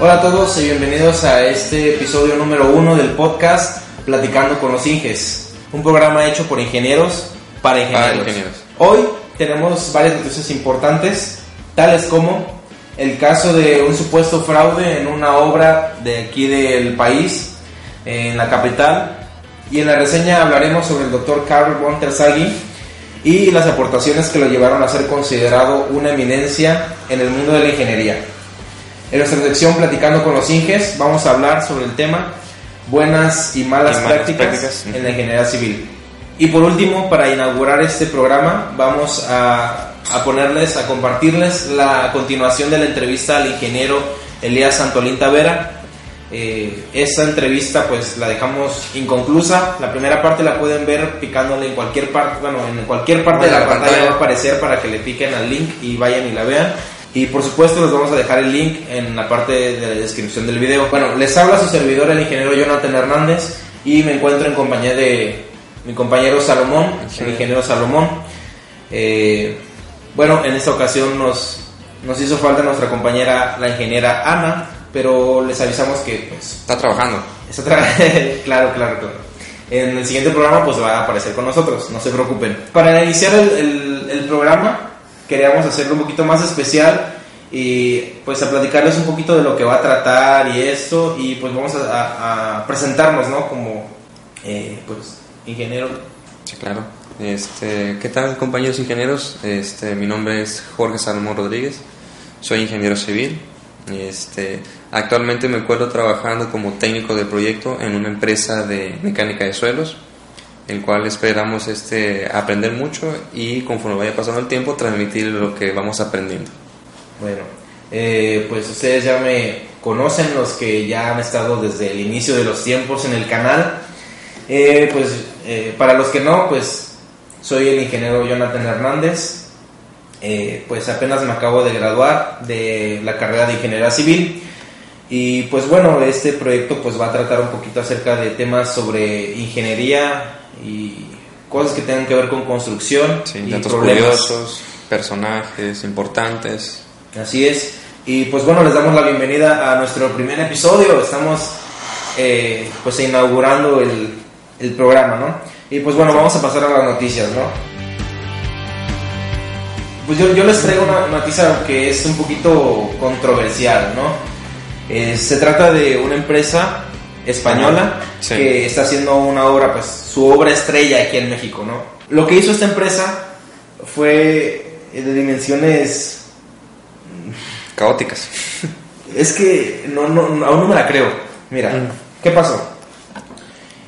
Hola a todos y bienvenidos a este episodio número uno del podcast Platicando con los Inges, un programa hecho por ingenieros para ingenieros. Para ingenieros. Hoy tenemos varias noticias importantes, tales como el caso de un supuesto fraude en una obra de aquí del país, en la capital, y en la reseña hablaremos sobre el doctor Carl von Terzaghi y las aportaciones que lo llevaron a ser considerado una eminencia en el mundo de la ingeniería. En nuestra sección Platicando con los Inges vamos a hablar sobre el tema buenas y malas, Y malas prácticas, prácticas, en la ingeniería civil. Y por último, para inaugurar este programa, vamos a, a ponerles, a compartirles la continuación de la entrevista al ingeniero Elías Santolín Tavera. Eh, esta entrevista pues la dejamos inconclusa. La primera parte la pueden ver picándole en cualquier parte, bueno, en cualquier parte de la, Bueno, la pantalla, pantalla. va a aparecer para que le piquen al link y vayan y la vean. Y por supuesto les vamos a dejar el link en la parte de la descripción del video. Bueno, les habla su servidor el ingeniero Jonathan Hernández y me encuentro en compañía de mi compañero Salomón, Sí. el ingeniero Salomón. Eh, bueno, en esta ocasión nos, nos hizo falta nuestra compañera, la ingeniera Ana, pero les avisamos que pues Está trabajando. es otra claro, claro, claro. En el siguiente programa pues va a aparecer con nosotros, no se preocupen. Para iniciar el, el- el programa queríamos hacerlo un poquito más especial y pues a platicarles un poquito de lo que va a tratar y esto y pues vamos a, presentarnos, ¿no? Como eh, pues ingeniero. Sí, claro. Este, ¿Qué tal, compañeros ingenieros? Este, mi nombre es Jorge Salomón Rodríguez. Soy ingeniero civil. Este, actualmente me encuentro trabajando como técnico de proyecto en una empresa de mecánica de suelos, el cual esperamos este, aprender mucho y conforme vaya pasando el tiempo transmitir lo que vamos aprendiendo. Bueno, eh, pues ustedes ya me conocen, los que ya han estado desde el inicio de los tiempos en el canal. Eh, pues eh, para los que no, pues soy el ingeniero Jonathan Hernández. Pues apenas me acabo de graduar de la carrera de ingeniería civil. Y pues bueno, este proyecto pues va a tratar un poquito acerca de temas sobre ingeniería y cosas que tengan que ver con construcción Sí, y datos problemas. curiosos, personajes importantes. Así es. Y pues bueno, les damos la bienvenida a nuestro primer episodio. Estamos eh, pues inaugurando el, el programa, ¿no? Y pues bueno, vamos a pasar a las noticias, ¿no? Pues yo, yo les traigo una noticia que es un poquito controversial, ¿no? Eh, se trata de una empresa española Sí. que está haciendo una obra, pues su obra estrella aquí en México, ¿no? Lo que hizo esta empresa fue eh, de dimensiones Caóticas. es que no, no, no, aún no me la creo. Mira, Mm. ¿qué pasó?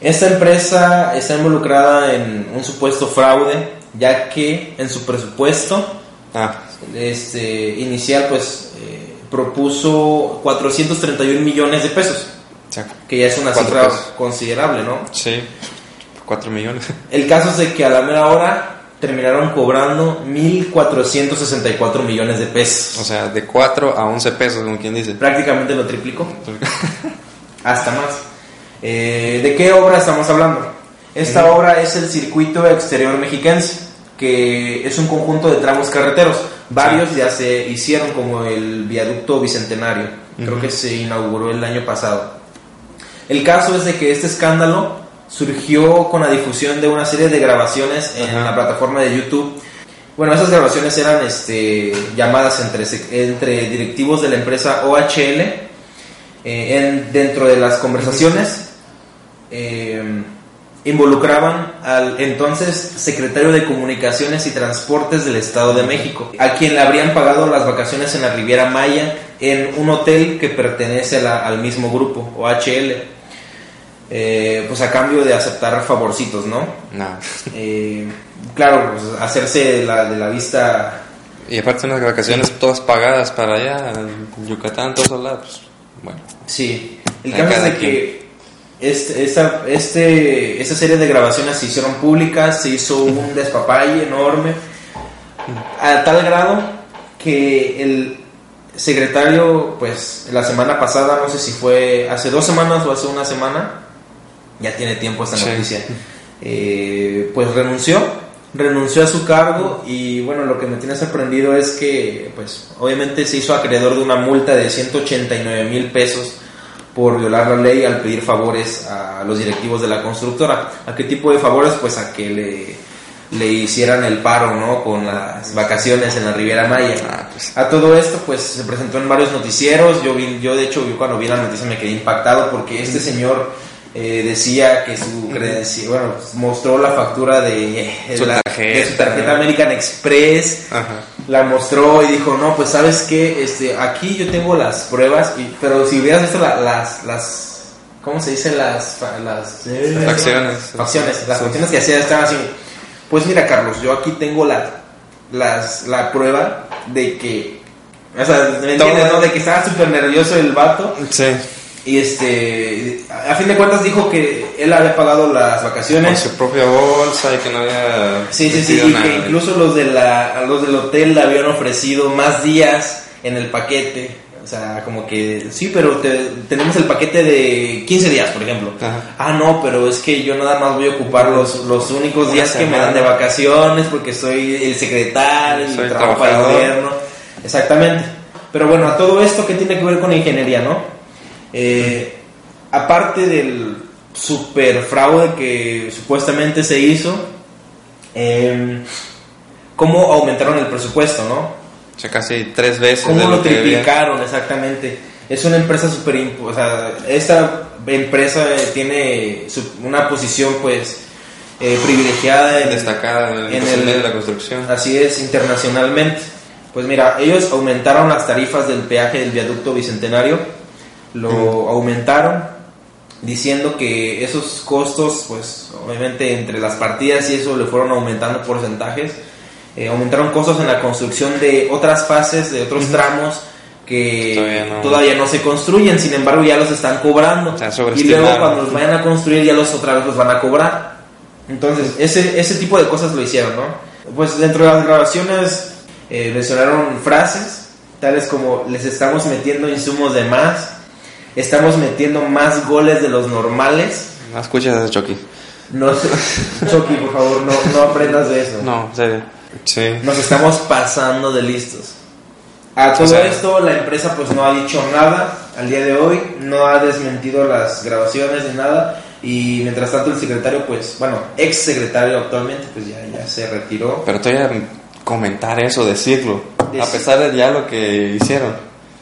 Esta empresa está involucrada en un supuesto fraude, ya que en su presupuesto Ah, este, inicial pues eh, propuso 431 millones de pesos, sea, que ya es una cifra pesos. considerable, ¿no? Sí, 4 millones. El caso es de que a la mera hora terminaron cobrando 1.464 millones de pesos. O sea, de 4 a 11 pesos, como quien dice. prácticamente lo triplicó. hasta más. Eh, ¿De qué obra estamos hablando? Esta obra es el circuito exterior mexiquense, que es un conjunto de tramos carreteros. Varios ya se hicieron, como el viaducto bicentenario. Creo que se inauguró el año pasado. El caso es de que este escándalo surgió con la difusión de una serie de grabaciones en Ajá. la plataforma de YouTube. Bueno, esas grabaciones eran este, llamadas entre, entre directivos de la empresa OHL. eh, en, dentro de las conversaciones eh, involucraban al entonces secretario de Comunicaciones y Transportes del Estado de México, a quien le habrían pagado las vacaciones en la Riviera Maya en un hotel que pertenece la- al mismo grupo, OHL, eh, pues a cambio de aceptar favorcitos, ¿no? Nada. Eh, claro, pues, hacerse la, de la vista Y aparte unas vacaciones todas pagadas para allá, en Yucatán, todos lados. pues, Bueno, Sí, el caso es de que este, esta, este, esta serie de grabaciones se hicieron públicas, se hizo un despapalle enorme, a tal grado que el secretario, pues la semana pasada, no sé si fue hace dos semanas o hace una semana, ya tiene tiempo esta Sí. noticia, eh, pues renunció renunció a su cargo y bueno, lo que me tiene sorprendido es que pues obviamente se hizo acreedor de una multa de 189 mil pesos por violar la ley al pedir favores a los directivos de la constructora. ¿A qué tipo de favores? Pues a que le, le hicieran el paro, ¿no? Con las vacaciones en la Riviera Maya. Ah, pues, A todo esto, pues se presentó en varios noticieros. Yo vi, yo de hecho, yo cuando vi la noticia me quedé impactado porque este señor eh, decía que su credencial, bueno, mostró la factura de, de Su la- tarjeta. de su tarjeta American Express ajá. la mostró y dijo, no, pues sabes que este, aquí yo tengo las pruebas, y, pero si hubieras visto la- las, las, ¿cómo se dice? Las, las Facciones. facciones, las Sí. facciones que hacía estaban así, pues mira Carlos, yo aquí tengo la, las, la prueba de que, o sea, ¿me entiendes, Todo. no? De que estaba súper nervioso el vato Sí, y este, a fin de cuentas dijo que él había pagado las con vacaciones. su propia bolsa y que no había Sí, sí, sí, y nada. que incluso los, de la, los del hotel le habían ofrecido más días en el paquete. O sea, como que, sí, pero te- tenemos el paquete de 15 días, por ejemplo. Ajá. Ah, no, pero es que yo nada más voy a ocupar los, los únicos Una días que me dan de vacaciones porque soy el secretario y Soy trabajo para el gobierno. Exactamente. Pero bueno, a todo esto, ¿qué tiene que ver con ingeniería, no? Eh, aparte del super fraude que supuestamente se hizo, eh, ¿cómo aumentaron el presupuesto, no? O sea, casi tres veces ¿Cómo de lo lo debía. triplicaron exactamente? Es una empresa súper... imp- O sea, esta empresa eh, tiene una posición pues eh, privilegiada en, Destacada en el, En el- de la construcción. Así es, internacionalmente. Pues mira, ellos aumentaron las tarifas del peaje del viaducto bicentenario, lo aumentaron diciendo que esos costos, pues obviamente entre las partidas y eso le fueron aumentando porcentajes, Eh, aumentaron costos en la construcción de otras fases, de otros tramos que Todavía no. todavía no se construyen, sin embargo ya los están cobrando. Y luego cuando los vayan a construir ya los otra vez los van a cobrar. Entonces, ese, ese tipo de cosas lo hicieron, ¿no? Pues dentro de las grabaciones eh, mencionaron frases, tales como les estamos metiendo insumos de más, estamos metiendo más goles de los normales. No escuchas eso, Chucky. No, Chucky, por favor, no, no aprendas de eso. No, serio. Sí. Nos estamos pasando de listos. A todo O sea- esto, la empresa pues no ha dicho nada al día de hoy, no ha desmentido las grabaciones ni nada. Y mientras tanto, el secretario, pues, bueno, ex secretario actualmente, pues ya, ya se retiró. Pero todavía comentar eso, decirlo. A Decir- pesar de ya lo que hicieron.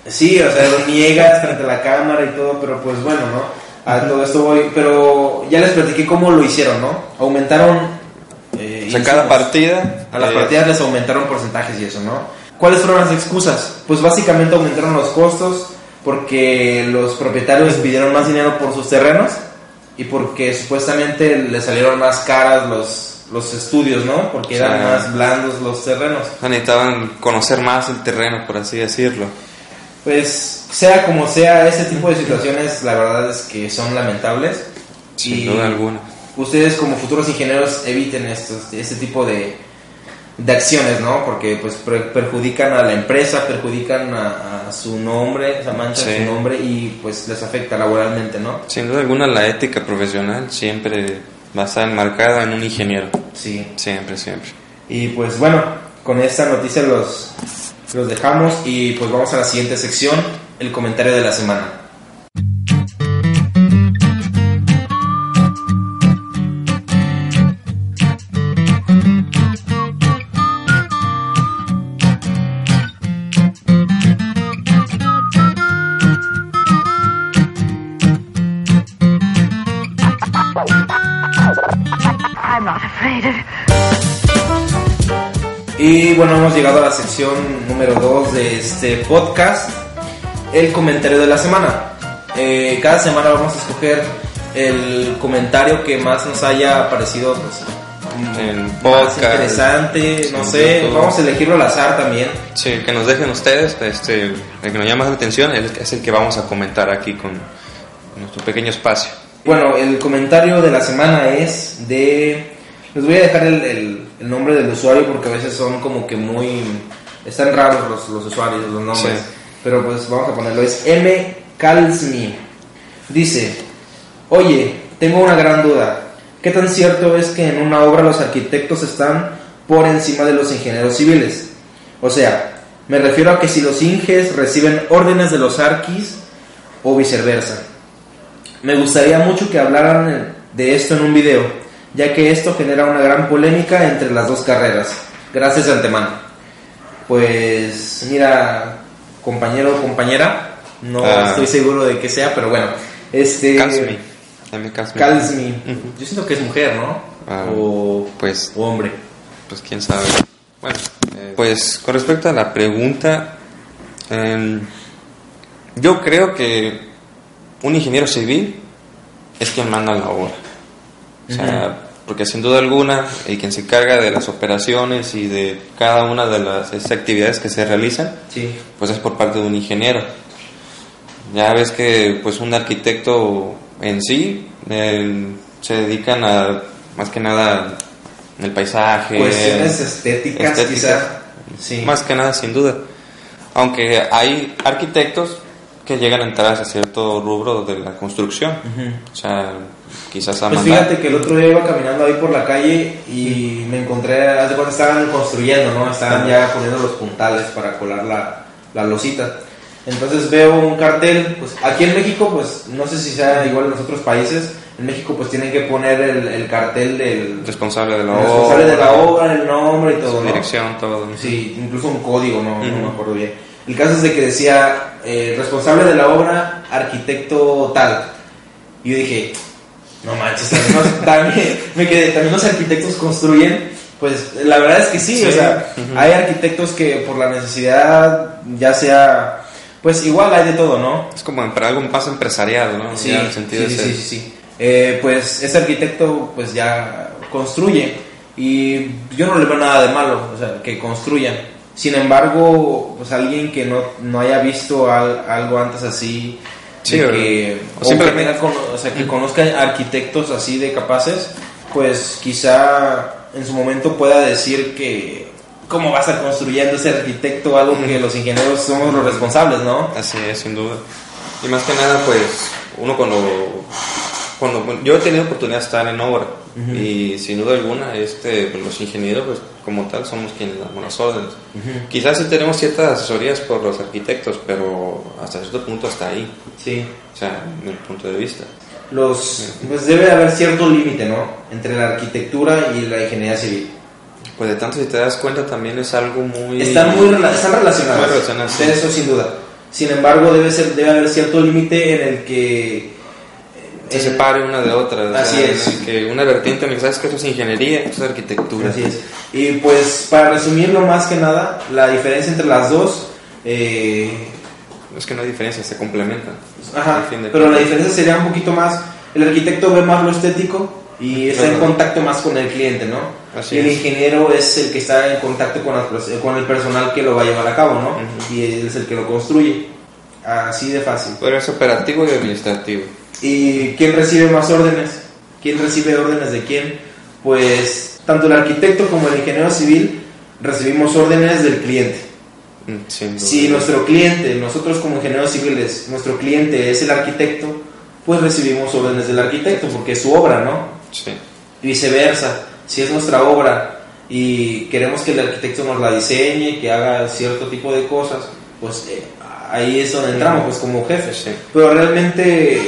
Sí, o sea, lo niegas frente a la cámara y todo, pero pues bueno, ¿no? A todo esto voy, pero ya les platiqué cómo lo hicieron, ¿no? Aumentaron. eh, O sea, cada partida. A las eh, partidas les aumentaron porcentajes y eso, ¿no? ¿Cuáles fueron las excusas? Pues básicamente aumentaron los costos porque los propietarios pidieron más dinero por sus terrenos y porque supuestamente les salieron más caras los, los estudios, ¿no? Porque O sea, eran más blandos los terrenos. Necesitaban conocer más el terreno, por así decirlo. Pues sea como sea, ese tipo de situaciones la verdad es que son lamentables. Sin Y duda alguna. Ustedes como futuros ingenieros eviten estos, este tipo de, de acciones, ¿no? Porque pues per- perjudican a la empresa, perjudican a, a su nombre, manchan Sí. su nombre y pues les afecta laboralmente, ¿no? Sin duda alguna, la ética profesional siempre va a estar enmarcada en un ingeniero. Sí. Siempre, siempre. Y pues bueno, con esta noticia los, los dejamos y pues vamos a la siguiente sección, el comentario de la semana. Y bueno, hemos llegado a la sección número 2 de este podcast, el comentario de la semana. Eh, cada semana vamos a escoger el comentario que más nos haya parecido pues, El más podcast, interesante, no sé, YouTube. vamos a elegirlo al azar también. Sí, que nos dejen ustedes, este, el que nos llama la atención es es el que vamos a comentar aquí con nuestro pequeño espacio. Bueno, el comentario de la semana es de... Les voy a dejar el, el- el nombre del usuario porque a veces son como que muy... Están raros los, los usuarios, los nombres. Sí. Pero pues vamos a ponerlo. Es M. Calsmi. Dice, oye, tengo una gran duda. ¿Qué tan cierto es que en una obra los arquitectos están por encima de los ingenieros civiles. O sea, me refiero a que si los inges reciben órdenes de los arquis o viceversa. Me gustaría mucho que hablaran de esto en un video, ya que esto genera una gran polémica entre las dos carreras. Gracias de antemano. Pues mira, compañero o compañera, no Ah. estoy seguro de que sea, pero bueno, este Calsmi. Calsmi. Ujú. Yo siento que es mujer, ¿no? Ah, o, Pues, o hombre. pues quién sabe. Bueno, eh, pues con respecto a la pregunta, em, yo creo que un ingeniero civil es quien manda la obra. O sea, porque sin duda alguna, el quien se encarga de las operaciones y de cada una de las esas actividades que se realizan, Sí. pues es por parte de un ingeniero. Ya ves que pues un arquitecto en sí eh, se dedican a más que nada el paisaje, Cuestiones estéticas, estética. quizá. Sí. más que nada sin duda. Aunque hay arquitectos que llegan a entrar a cierto rubro de la construcción. Ujú. O sea, quizás a Pues mandar- fíjate que el otro día iba caminando ahí por la calle y me encontré, haz de cuenta, estaban construyendo, ¿no? Estaban ya poniendo los puntales para colar la, la losita. Entonces veo un cartel, pues aquí en México, pues no sé si sea igual en los otros países, en México pues tienen que poner el, el cartel del responsable de la el responsable obra, de la obra, el nombre y todo, su ¿no? dirección, todo. Sí, incluso un código, no, no Ujú. me acuerdo bien. El caso es de que decía eh, responsable de la obra, arquitecto tal. Y yo dije, no manches, también, los- también- me quedé, también los arquitectos construyen. Pues la verdad es que sí, Sí. o sea, hay arquitectos que por la necesidad, ya sea, pues igual hay de todo, ¿no? Es como para algo más empresarial, ¿no? Sí, Ya en el sentido sí, de sí, sí, sí. Eh, pues ese arquitecto pues ya construye y yo no le veo nada de malo, o sea, que construyan. Sin embargo, pues alguien que no, no haya visto al- algo antes así, Sí, de que, o o que tenga o sea, que conozca arquitectos así de capaces, pues quizá en su momento pueda decir que cómo va a estar construyendo ese arquitecto algo que los ingenieros somos los responsables, ¿no? Así es, sin duda. Y más que nada, pues, uno cuando... cuando bueno, yo he tenido oportunidad de estar en obra y sin duda alguna, este, pues, los ingenieros, pues, como tal, somos quienes damos las órdenes. Quizás sí tenemos ciertas asesorías por los arquitectos, pero hasta cierto punto hasta ahí, Sí. o sea, en el punto de vista. los pues debe haber cierto límite no entre la arquitectura y la ingeniería civil Pues de tanto si te das cuenta también es algo muy... están muy rela- están relacionadas Muy relacionadas, sí. eso sin duda sin embargo debe ser debe haber cierto límite en el que se separe una de otra. Así es. Que una vertiente que sabes que esto es ingeniería, esto es arquitectura. así es y pues para resumirlo más que nada la diferencia entre las dos eh, Es que no hay diferencia, se complementan. Ajá, Al fin de pero la diferencia sería un poquito más, el arquitecto ve más lo estético y está en contacto más con el cliente, ¿no? Así y el es. ingeniero es el que está en contacto con, las pers- con el personal que lo va a llevar a cabo, ¿no? Ujú. Y él es el que lo construye. Así de fácil. Pero es operativo y administrativo. ¿Y quién recibe más órdenes? ¿Quién recibe órdenes de quién? Pues tanto el arquitecto como el ingeniero civil recibimos órdenes del cliente. Mm. Si nuestro cliente, nosotros como ingenieros civiles, nuestro cliente es el arquitecto, pues recibimos órdenes del arquitecto porque es su obra, ¿no? Sí. Viceversa, si es nuestra obra y queremos que el arquitecto nos la diseñe, que haga cierto tipo de cosas, pues eh, ahí es donde entramos, pues como jefes. Sí. Pero realmente,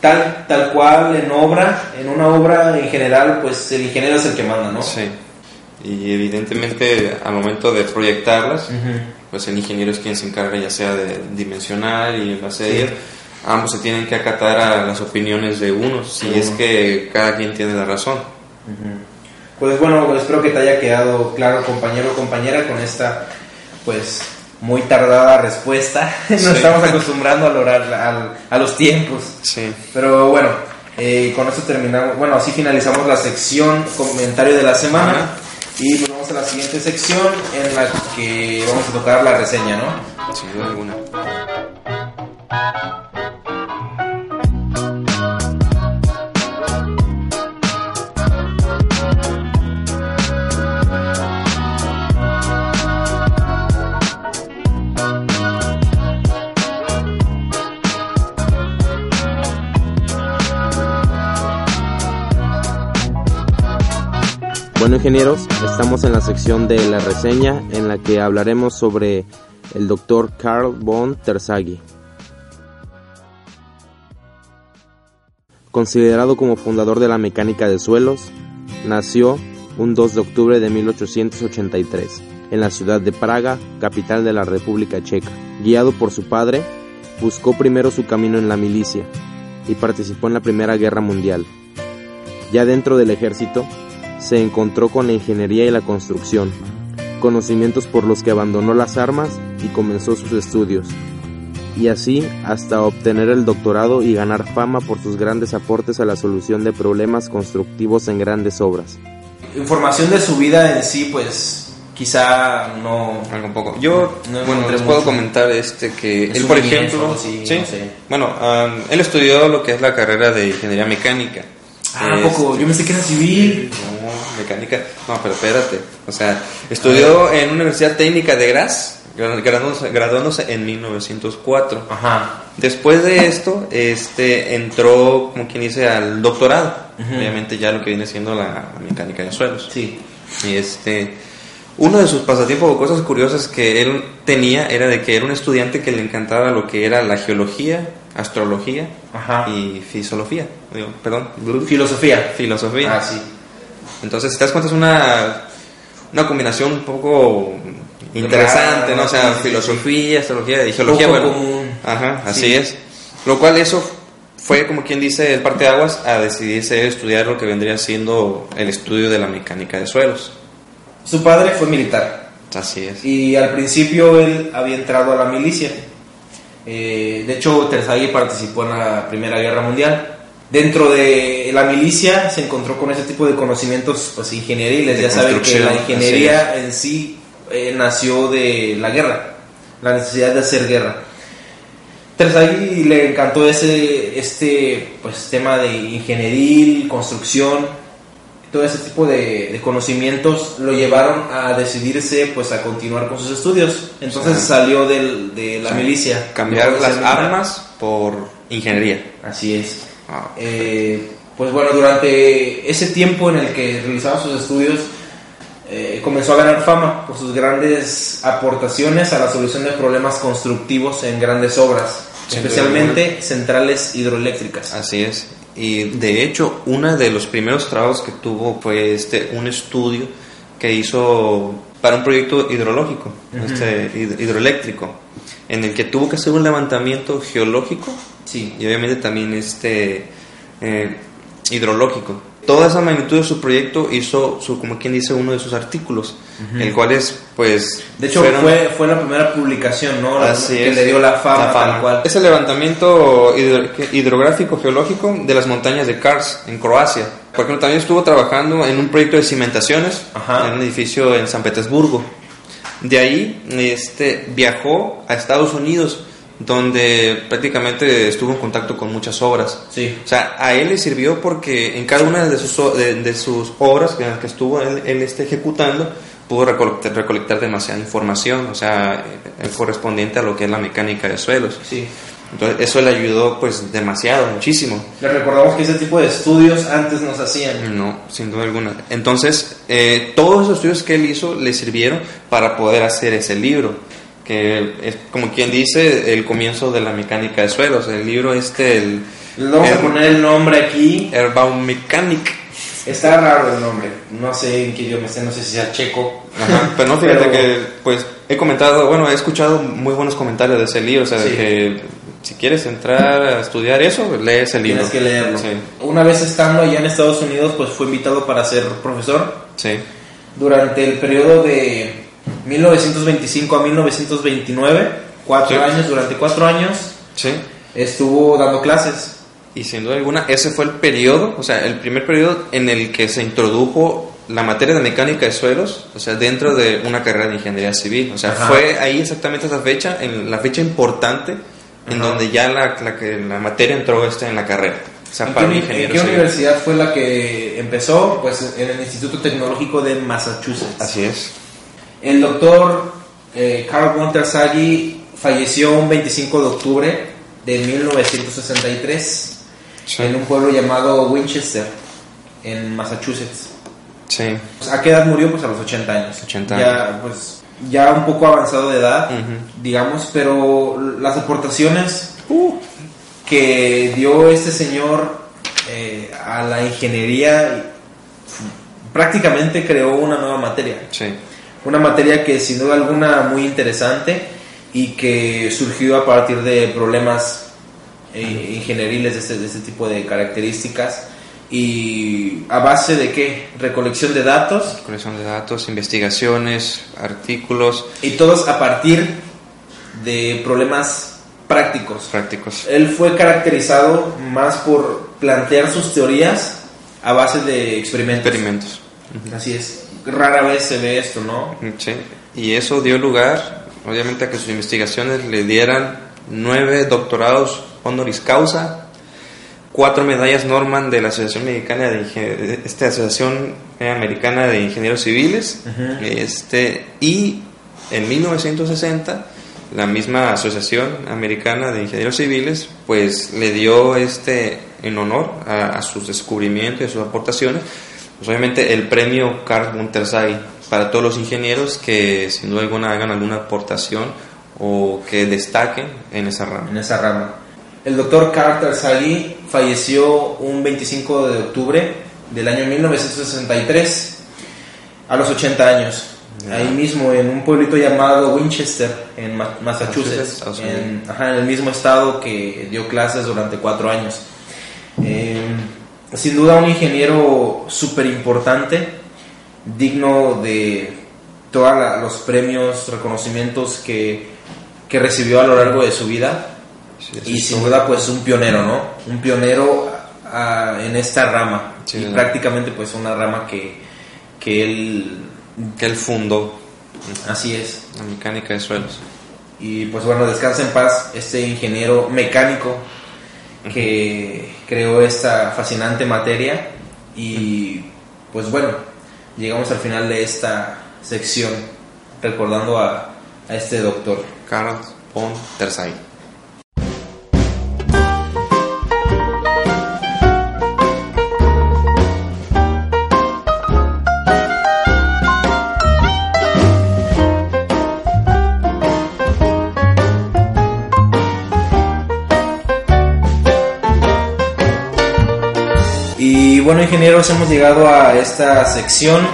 tal, tal cual en obra, en una obra en general, pues el ingeniero es el que manda, ¿no? Sí. Y evidentemente al momento de proyectarlas, pues el ingeniero es quien se encarga ya sea de dimensionar y en base a Sí. ambos se tienen que acatar a las opiniones de uno, si es que cada quien tiene la razón. Pues bueno, espero que te haya quedado claro, compañero o compañera, con esta, pues, muy tardada respuesta. Nos Sí. estamos acostumbrando al orar, al- a los tiempos. Sí. Pero bueno, eh, con esto terminamos, bueno, así finalizamos la sección comentario de la semana. Ajá. Y pues vamos a la siguiente sección en la que vamos a tocar la reseña, ¿no? Sin duda alguna. Bueno ingenieros, estamos en la sección de la reseña en la que hablaremos sobre el doctor Carl von Terzaghi. Considerado como fundador de la mecánica de suelos, nació un 2 de octubre de 1883 en la ciudad de Praga, capital de la República Checa. Guiado por su padre, buscó primero su camino en la milicia y participó en la Primera Guerra Mundial. Ya dentro del ejército, se encontró con la ingeniería y la construcción, conocimientos por los que abandonó las armas y comenzó sus estudios, y así hasta obtener el doctorado y ganar fama por sus grandes aportes a la solución de problemas constructivos en grandes obras. Información de su vida en sí, pues quizá no... Algo un poco. Yo, No bueno, les puedo mucho. comentar este que él, Resumimiento, por ejemplo, sí, sí, no sé. bueno, él estudió lo que es la carrera de ingeniería mecánica. Ah, ¿a Este, poco? Yo pensé que era civil. No, mecánica. No, pero espérate. O sea, estudió en una Universidad Técnica de Graz, graduándose, graduándose en 1904. Ajá. Después de esto, este entró, como quien dice, al doctorado. Obviamente ya lo que viene siendo la, mecánica de suelos. Sí. Y este, uno de sus pasatiempos o cosas curiosas que él tenía era de que era un estudiante que le encantaba lo que era la geología, astrología Ajá. y fisiología. Digo, perdón, Filosofía. filosofía. Ah, sí. Entonces, si te das cuenta, es una, una combinación un poco interesante, Rara, ¿no? O sea, sí, sí, filosofía, astrología y geología, Poco bueno. común. Ajá, así Sí. es. Lo cual eso fue, como quien dice, el parte de aguas a decidirse estudiar lo que vendría siendo el estudio de la mecánica de suelos. Su padre fue militar. Así es. Y al principio él había entrado a la milicia. Eh, de hecho, Terzaghi participó en la Primera Guerra Mundial. Dentro de la milicia se encontró con ese tipo de conocimientos pues, ingenieriles. De ya saben que la ingeniería en sí eh, nació de la guerra, la necesidad de hacer guerra. Terzaghi le encantó ese este pues tema de ingeniería, construcción, todo ese tipo de, de conocimientos lo llevaron a decidirse pues a continuar con sus estudios. Entonces salió del- de la milicia. Cambiar las militar. armas por ingeniería. Así es. Ah, Eh, pues bueno, durante ese tiempo en el que realizaba sus estudios, eh, comenzó a ganar fama por sus grandes aportaciones a la solución de problemas constructivos en grandes obras, duda especialmente centrales hidroeléctricas. Así es. Y de hecho, uno de los primeros trabajos que tuvo fue este, un estudio que hizo para un proyecto hidrológico, este, hid- hidroeléctrico, en el que tuvo que hacer un levantamiento geológico Sí. y obviamente también este eh, hidrológico. Toda esa magnitud de su proyecto hizo, su, como quien dice, uno de sus artículos, el cual es, pues... De hecho, fueron- fue, fue la primera publicación, ¿no? La Así que es. le dio la fama, La fama. tal cual. Es el levantamiento hidro- hidrográfico geológico de las montañas de Kars, en Croacia. Por ejemplo, también estuvo trabajando en un proyecto de cimentaciones Ajá. en un edificio en San Petersburgo. De ahí este, viajó a Estados Unidos, donde prácticamente estuvo en contacto con muchas obras. Sí. O sea, a él le sirvió porque en cada una de sus, de, de sus obras en las que estuvo él, él, este, ejecutando, pudo recolectar, recolectar demasiada información, o sea, eh, correspondiente a lo que es la mecánica de suelos. Sí. Entonces, eso le ayudó pues demasiado, muchísimo. Le recordamos que ese tipo de estudios antes nos hacían. No, sin duda alguna. Entonces, eh, todos esos estudios que él hizo le sirvieron para poder hacer ese libro, que es como quien dice el comienzo de la mecánica de suelos. El libro este, el vamos a Er- poner el nombre aquí. Erbaumechanic. Está raro el nombre. No sé en qué idioma esté, no sé si sea checo. Ajá, pero no, fíjate Pero- que, pues, he comentado, bueno, he escuchado muy buenos comentarios de ese libro, o sea, de que si quieres entrar a estudiar eso, lee ese libro. Tienes que leerlo. Sí, Una vez estando allá en Estados Unidos, pues fue invitado para ser profesor. sí, Durante el periodo de 1925 a 1929, cuatro Sí. años, durante cuatro años, sí. estuvo dando clases. Y sin duda alguna, ese fue el periodo, o sea, el primer periodo en el que se introdujo la materia de mecánica de suelos, o sea, dentro de una carrera de ingeniería civil. O sea, Ajá. fue ahí exactamente esa fecha, en la fecha importante, en Ajá. donde ya la, la, que- la materia entró este, en la carrera. O sea, ¿En para qué, en ingeniero qué universidad fue la que empezó? Pues en el Instituto Tecnológico de Massachusetts. Así es. El doctor eh, Carl von Terzaghi falleció un 25 de octubre de 1963 Sí. en un pueblo llamado Winchester, en Massachusetts. Sí. ¿A qué edad murió? Pues a los 80 años. 80 Ya, pues, ya un poco avanzado de edad, Ujú. digamos, pero las aportaciones que dio este señor eh, a la ingeniería prácticamente creó una nueva materia. Sí. Una materia que sin duda alguna muy interesante y que surgió a partir de problemas eh, ingenieriles de este, de este tipo de características y a base de qué? Recolección de datos Colección de datos, investigaciones, artículos y todos a partir de problemas prácticos. prácticos. Él fue caracterizado más por plantear sus teorías a base de experimentos. Experimentos. Así es. Rara vez se ve esto, ¿no? Sí. Y eso dio lugar, obviamente, a que sus investigaciones le dieran nueve doctorados honoris causa, cuatro medallas Norman de la Asociación Mexicana de Inge- esta Asociación Americana de Ingenieros Civiles, Ujú. este y en 1960 la misma Asociación Americana de Ingenieros Civiles pues le dio este en honor a, a sus descubrimientos y a sus aportaciones pues obviamente el premio Carl Muntersay para todos los ingenieros que sin duda alguna hagan alguna aportación o que destaquen en esa rama. en esa rama. El doctor Carter Sagi falleció un 25 de octubre del año 1963 a los 80 años. Ya. Ahí mismo, en un pueblito llamado Winchester, en Ma- Massachusetts, Massachusetts, en, ajá, en el mismo estado que dio clases durante cuatro años. Eh, sin duda un ingeniero súper importante, digno de todos los premios, reconocimientos que, que recibió a lo largo de su vida Sí, y sin duda pues un pionero, ¿no? Un pionero en esta rama Sí, y ¿no? prácticamente pues una rama que, que él, que él fundó así es. la mecánica de suelos. Y pues bueno, descansa en paz este ingeniero mecánico que creó esta fascinante materia y pues bueno, llegamos al final de esta sección recordando a, a este doctor. Carl von Tersay. Bueno, ingenieros, hemos llegado a esta sección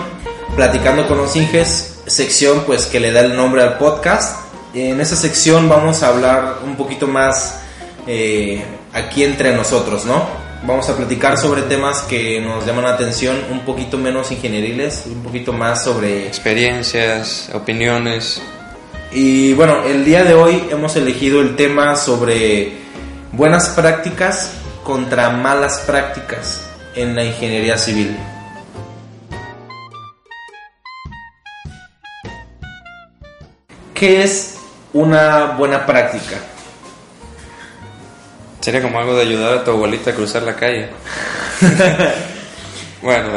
platicando con los Inges, sección pues que le da el nombre al podcast. En esta sección vamos a hablar un poquito más eh, aquí entre nosotros, ¿no? Vamos a platicar sobre temas que nos llaman la atención, un poquito menos ingenieriles, un poquito más sobre Experiencias, opiniones, y bueno, el día de hoy hemos elegido el tema sobre buenas prácticas contra malas prácticas en la ingeniería civil. ¿Qué es una buena práctica? Sería como algo de ayudar a tu abuelita a cruzar la calle. bueno,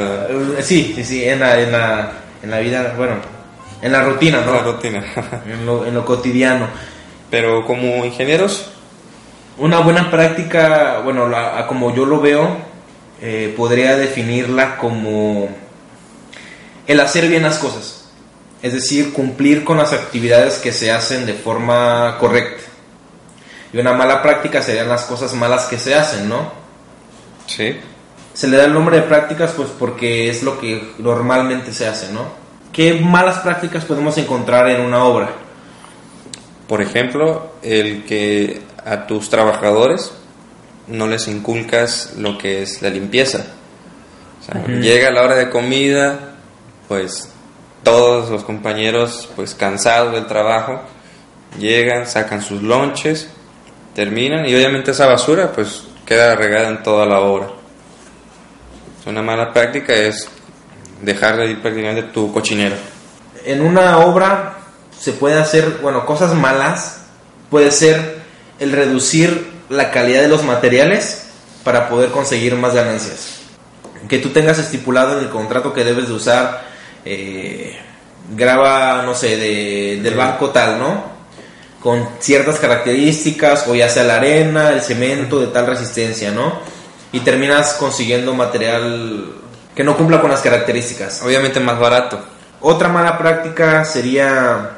Eh, Sí, sí, sí, en la, en la, en la vida, bueno, en la rutina, la ¿no? rutina. En lo, en lo cotidiano. Pero como ingenieros, Una buena práctica, bueno, la- como yo lo veo, eh, podría definirla como el hacer bien las cosas. Es decir, cumplir con las actividades que se hacen de forma correcta. Y una mala práctica serían las cosas malas que se hacen, ¿no? sí, Se le da el nombre de prácticas pues porque es lo que normalmente se hace, ¿no? ¿Qué malas prácticas podemos encontrar en una obra? por ejemplo, el que a tus trabajadores no les inculcas lo que es la limpieza. O sea, llega la hora de comida, pues todos los compañeros, pues cansados del trabajo, llegan, sacan sus lonches, terminan y obviamente esa basura, pues queda regada en toda la obra. Una mala práctica es dejar de ir prácticamente tu cochinero. en una obra se puede hacer, bueno, cosas malas, puede ser el reducir la calidad de los materiales para poder conseguir más ganancias. Que tú tengas estipulado en el contrato que debes de usar eh, grava, no sé, de- del banco tal, ¿no? Con ciertas características, o ya sea la arena, el cemento de tal resistencia, ¿no? Y terminas consiguiendo material que no cumpla con las características. Obviamente más barato. Otra mala práctica sería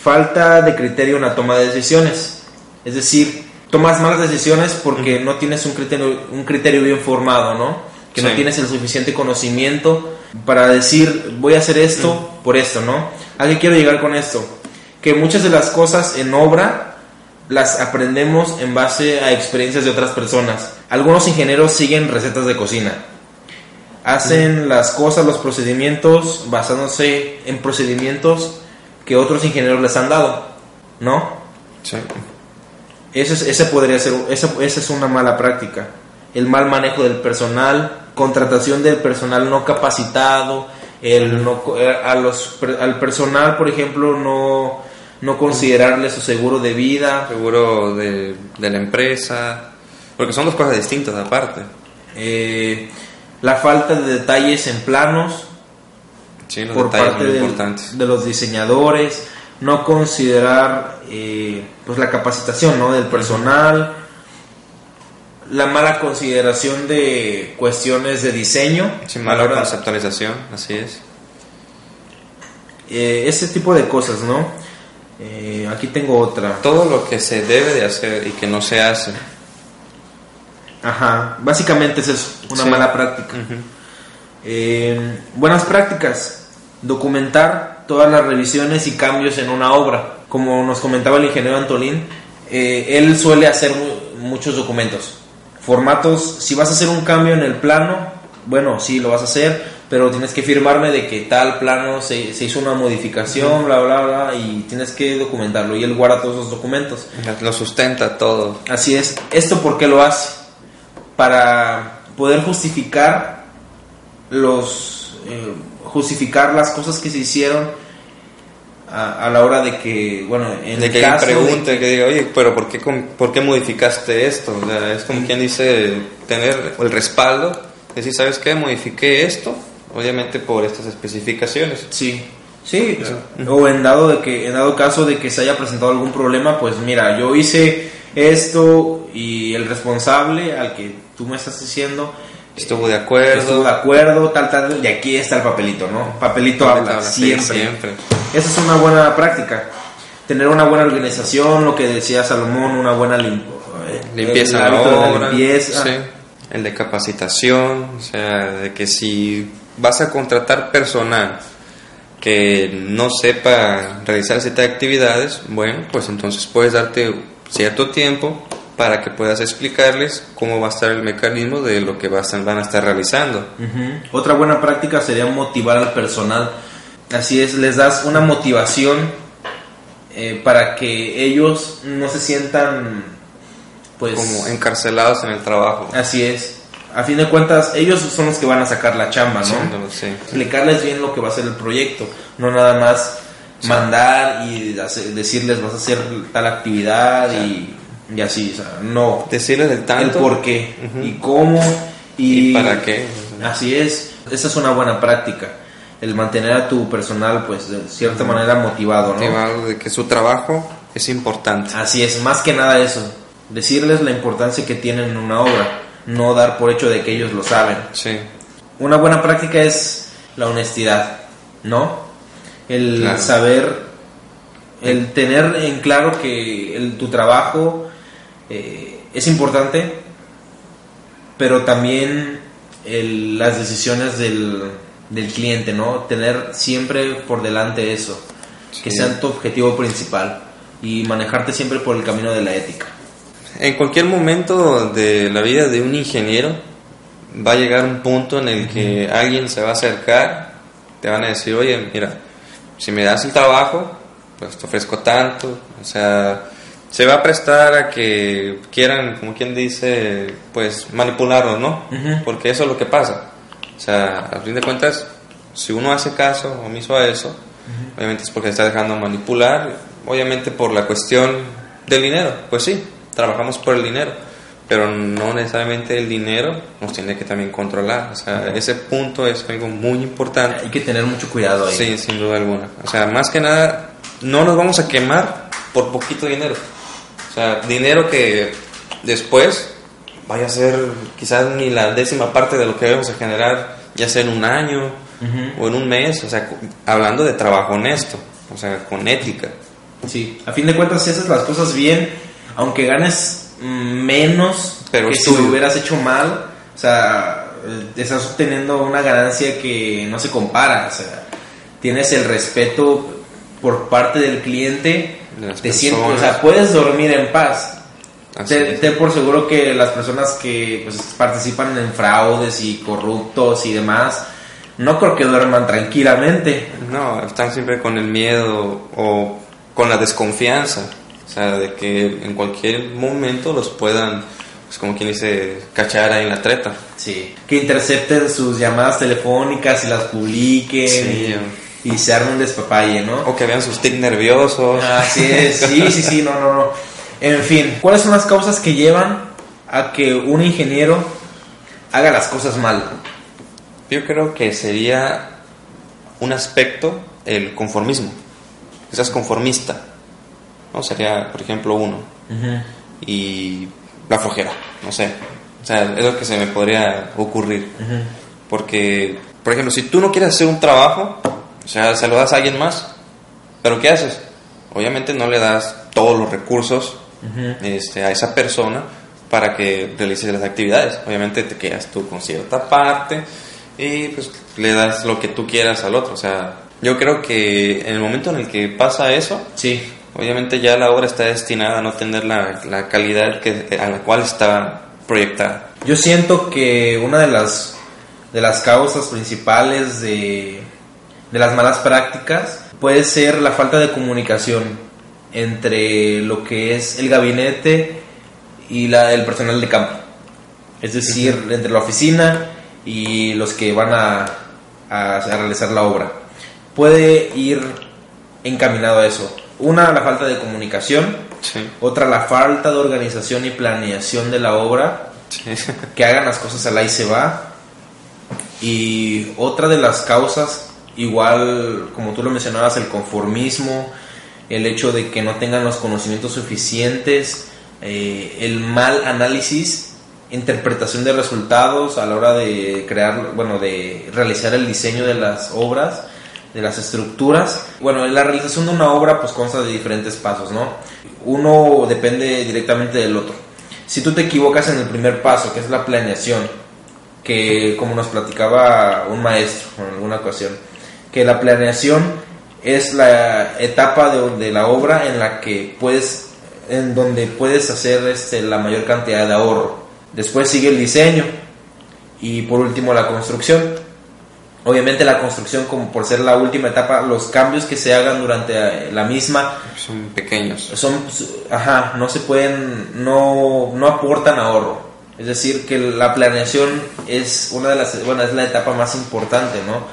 falta de criterio en la toma de decisiones. Es decir, tomas malas decisiones porque no tienes un criterio, un criterio bien formado, ¿no? Que no Sí. tienes el suficiente conocimiento para decir, voy a hacer esto por esto, ¿no? ¿A qué quiero llegar con esto? Que muchas de las cosas en obra las aprendemos en base a experiencias de otras personas. Algunos ingenieros siguen recetas de cocina. Hacen las cosas, los procedimientos basándose en procedimientos que otros ingenieros les han dado, ¿no? Sí. Ese, es- ese podría ser, esa, esa es una mala práctica. El mal manejo del personal, contratación del personal no capacitado, el no eh, a los, al personal, por ejemplo, no, no considerarle su seguro de vida, Seguro de, de la empresa. Porque son dos cosas distintas aparte. eh, la falta de detalles en planos Sí, los por detalles parte del- de los diseñadores, no considerar eh, pues la capacitación ¿no? del personal, la mala consideración de cuestiones de diseño, Sí, mala la hora- conceptualización, así es. eh, ese tipo de cosas, ¿no? Eh, aquí tengo otra. Todo lo que se debe de hacer y que no se hace. Ajá, básicamente es eso, una Sí. mala práctica. Buenas prácticas. Documentar todas las revisiones y cambios en una obra. Como nos comentaba el ingeniero Antolín, eh, él suele hacer mu- muchos documentos. Formatos, si vas a hacer un cambio en el plano, bueno, sí, lo vas a hacer, pero tienes que firmarme de que tal plano se, se hizo una modificación, bla, bla, bla, y tienes que documentarlo. Y él guarda todos los documentos. Lo sustenta todo. Así es. ¿Esto por qué lo hace? Para poder justificar los eh, justificar las cosas que se hicieron a, a la hora de que, bueno, en de el que caso de- pregunte, que diga, oye, pero ¿por qué, ¿por qué modificaste esto? O sea, es como quien dice, tener el respaldo, decir, ¿sabes qué? Modifiqué esto, obviamente por estas especificaciones. Sí, sí, o en dado de que en dado caso de que se haya presentado algún problema, pues mira, yo hice esto y el responsable al que tú me estás diciendo Estuvo de acuerdo. estuvo de acuerdo, tal, tal, y aquí está el papelito, ¿no? Papelito habla, Sí, siempre. siempre. Esa es una buena práctica. Tener una buena organización, lo que decía Salomón, una buena lim- eh, Limpieza el de limpieza. sí. El de capacitación, o sea, de que si vas a contratar personal que no sepa realizar ciertas actividades, bueno, pues entonces puedes darte cierto tiempo para que puedas explicarles cómo va a estar el mecanismo de lo que van a estar realizando. Otra buena práctica sería motivar al personal. Así es, les das una motivación eh, para que ellos no se sientan, pues, Como encarcelados en el trabajo. así es. A fin de cuentas, ellos son los que van a sacar la chamba, ¿no? Sí. explicarles bien lo que va a ser el proyecto, no nada más mandar y hacer- decirles vas a hacer tal actividad y, y así, o sea, no, Decirles el el tanto. por qué y cómo y, ¿Y para qué? Así es, esa es una buena práctica, el mantener a tu personal pues de cierta manera motivado, ¿no? Motivado de que su trabajo es importante. Así es, más que nada eso, decirles la importancia que tienen en una obra, no dar por hecho de que ellos lo saben. Sí. Una buena práctica es la honestidad, ¿no? El Claro. saber, el tener en claro que el- tu trabajo eh, es importante, pero también el- las decisiones del, del cliente, ¿no? Tener siempre por delante eso, que Sí. sea tu objetivo principal y manejarte siempre por el camino de la ética. En cualquier momento de la vida de un ingeniero va a llegar un punto en el que alguien se va a acercar, te van a decir, oye, mira, si me das el trabajo, pues te ofrezco tanto, o sea, se va a prestar a que quieran, como quien dice, pues manipularlo, ¿no? Porque eso es lo que pasa. O sea, a fin de cuentas, si uno hace caso omiso a eso, obviamente es porque se está dejando manipular, obviamente por la cuestión del dinero, pues sí, trabajamos por el dinero, pero no necesariamente el dinero nos tiene que también controlar, o sea, ese punto es algo muy importante. Hay que tener mucho cuidado ahí. Sí, sin duda alguna. O sea, más que nada, no nos vamos a quemar por poquito dinero. Sea, dinero que después vaya a ser quizás ni la décima parte de lo que vamos a generar, ya sea en un año o en un mes, o sea, hablando de trabajo honesto, o sea, con ética. Sí, a fin de cuentas, si haces las cosas bien, aunque ganes menos Pero que si lo hubieras hecho mal, o sea, eh, estás obteniendo una ganancia que no se compara, o sea, tienes el respeto por parte del cliente, las te sientes, o sea, puedes dormir en paz. Ten, por seguro que las personas que pues, participan en fraudes y corruptos y demás, no creo que duerman tranquilamente. No, están siempre con el miedo o con la desconfianza, o sea, de que en cualquier momento los puedan, pues como quien dice, cachar ahí en la treta. Sí. Que intercepten sus llamadas telefónicas y las publiquen Sí, y, y se armen un despapalle, ¿no? O que vean sus tics nerviosos. Así es, sí, sí, sí, no, no, no. En fin, ¿cuáles son las causas que llevan a que un ingeniero haga las cosas mal? Yo creo que sería un aspecto el conformismo. Que seas conformista. ¿no? Sería, por ejemplo, uno. Y la flojera, no sé. O sea, es lo que se me podría ocurrir. Porque, por ejemplo, si tú no quieres hacer un trabajo, o sea, se lo das a alguien más, pero ¿qué haces? Obviamente no le das todos los recursos este, a esa persona para que realice las actividades. Obviamente te quedas tú con cierta parte y pues le das lo que tú quieras al otro. O sea, yo creo que en el momento en el que pasa eso, Sí. obviamente ya la obra está destinada a no tener la, la calidad que, a la cual está proyectada. Yo siento que una de las, de las causas principales de, de las malas prácticas puede ser la falta de comunicación entre lo que es el gabinete y la, el personal de campo. Es decir, entre la oficina y los que van a, a- a realizar la obra. Puede ir encaminado a eso. Una, la falta de comunicación. Sí, Otra, la falta de organización y planeación de la obra sí. que hagan las cosas al ahí se va. Y otra de las causas, igual como tú lo mencionabas, el conformismo, el hecho de que no tengan los conocimientos suficientes, eh, el mal análisis, interpretación de resultados a la hora de crear, bueno, de realizar el diseño de las obras, de las estructuras. Bueno, la realización de una obra pues consta de diferentes pasos, ¿no? Uno depende directamente del otro. Si tú te equivocas en el primer paso, que es la planeación, que como nos platicaba un maestro en alguna ocasión, que la planeación es la etapa de, de la obra en la que puedes, en donde puedes hacer este, la mayor cantidad de ahorro. Después sigue el diseño y por último la construcción. Obviamente la construcción, como por ser la última etapa, los cambios que se hagan durante eh, la misma Son pequeños. son, ajá, no se pueden, no, no aportan ahorro. Es decir, que la planeación es una de las, bueno, es la etapa más importante, ¿no?